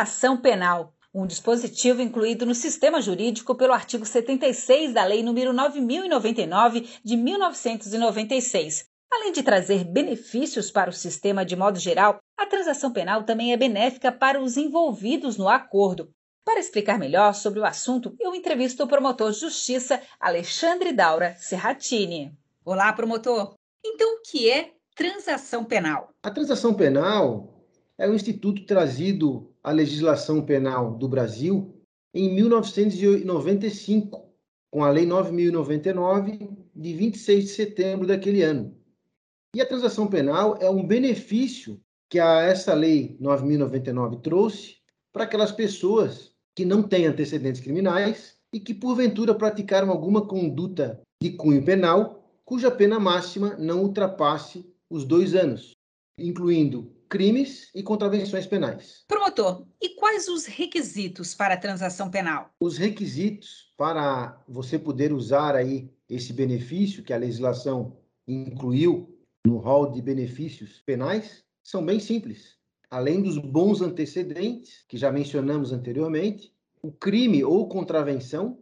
transação penal, um dispositivo incluído no sistema jurídico pelo artigo 76 da Lei nº 9099 de 1996. Além de trazer benefícios para o sistema de modo geral, a transação penal também é benéfica para os envolvidos no acordo. Para explicar melhor sobre o assunto, eu entrevisto o promotor de justiça Alexandre Daura Serratini. Olá, promotor. Então, o que é transação penal? A transação penal é um instituto trazido à legislação penal do Brasil em 1995, com a Lei 9099, de 26 de setembro daquele ano. E a transação penal é um benefício que a, essa Lei 9099 trouxe para aquelas pessoas que não têm antecedentes criminais e que, porventura, praticaram alguma conduta de cunho penal, cuja pena máxima não ultrapasse os dois anos, incluindo crimes e contravenções penais. Promotor, e quais os requisitos para a transação penal? Os requisitos para você poder usar aí esse benefício que a legislação incluiu no rol de benefícios penais são bem simples. Além dos bons antecedentes que já mencionamos anteriormente, o crime ou contravenção,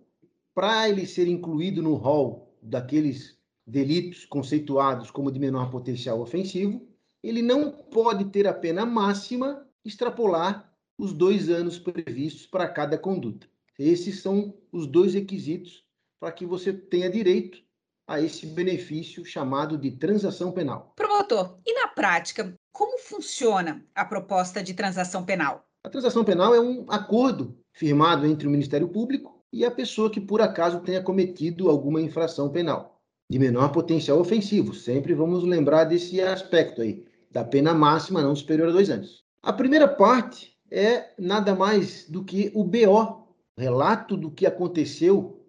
para ele ser incluído no rol daqueles delitos conceituados como de menor potencial ofensivo, ele não pode ter a pena máxima extrapolar os dois anos previstos para cada conduta. Esses são os dois requisitos para que você tenha direito a esse benefício chamado de transação penal. Promotor, e na prática, como funciona a proposta de transação penal? A transação penal é um acordo firmado entre o Ministério Público e a pessoa que por acaso tenha cometido alguma infração penal de menor potencial ofensivo. Sempre vamos lembrar desse aspecto aí, da pena máxima não superior a dois anos. A primeira parte é nada mais do que o BO, relato do que aconteceu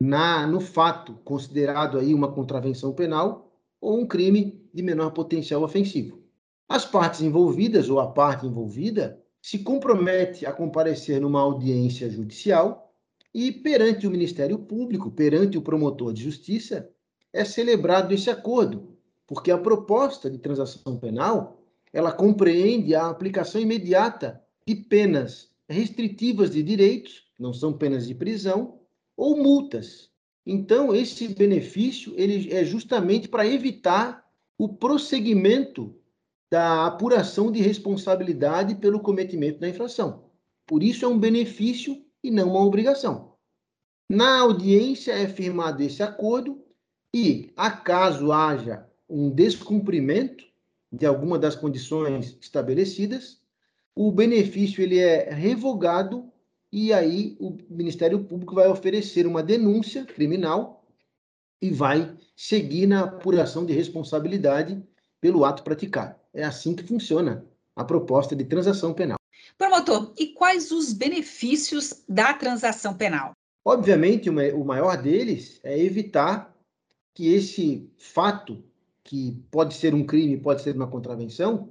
na no fato considerado aí uma contravenção penal ou um crime de menor potencial ofensivo. As partes envolvidas ou a parte envolvida se compromete a comparecer numa audiência judicial e perante o Ministério Público, perante o promotor de justiça, é celebrado esse acordo, porque a proposta de transação penal ela compreende a aplicação imediata de penas restritivas de direitos, não são penas de prisão, ou multas. Então, esse benefício ele é justamente para evitar o prosseguimento da apuração de responsabilidade pelo cometimento da infração. Por isso, é um benefício e não uma obrigação. Na audiência é firmado esse acordo e, acaso haja um descumprimento de alguma das condições estabelecidas, o benefício ele é revogado e aí o Ministério Público vai oferecer uma denúncia criminal e vai seguir na apuração de responsabilidade pelo ato praticado. É assim que funciona a proposta de transação penal. Promotor, e quais os benefícios da transação penal? Obviamente, o maior deles é evitar que esse fato, que pode ser um crime, pode ser uma contravenção,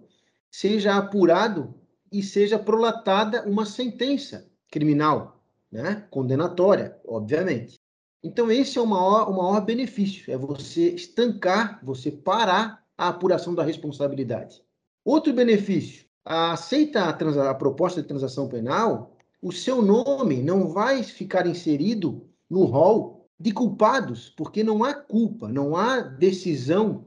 seja apurado e seja prolatada uma sentença criminal, né? condenatória, obviamente. Então, esse é o maior, o maior benefício, é você estancar, você parar a apuração da responsabilidade. Outro benefício, aceita a, a proposta de transação penal, o seu nome não vai ficar inserido no rol de culpados, porque não há culpa, não há decisão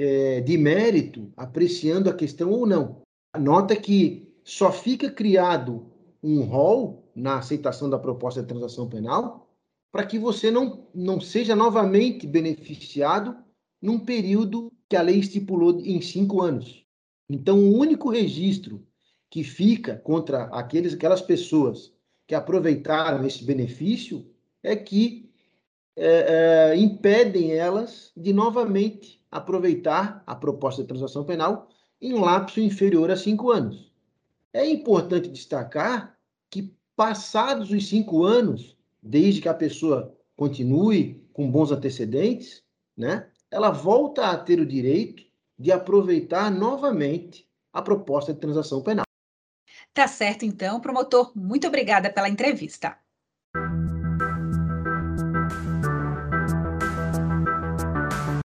é, de mérito apreciando a questão ou não. Nota que só fica criado um rol na aceitação da proposta de transação penal para que você não, não seja novamente beneficiado num período que a lei estipulou em cinco anos. Então, o único registro que fica contra aqueles, aquelas pessoas que aproveitaram esse benefício é que é, é, impedem elas de novamente aproveitar a proposta de transação penal em lapso inferior a cinco anos. É importante destacar que, passados os cinco anos, desde que a pessoa continue com bons antecedentes, né, ela volta a ter o direito de aproveitar novamente a proposta de transação penal. Tá certo, então, promotor. Muito obrigada pela entrevista.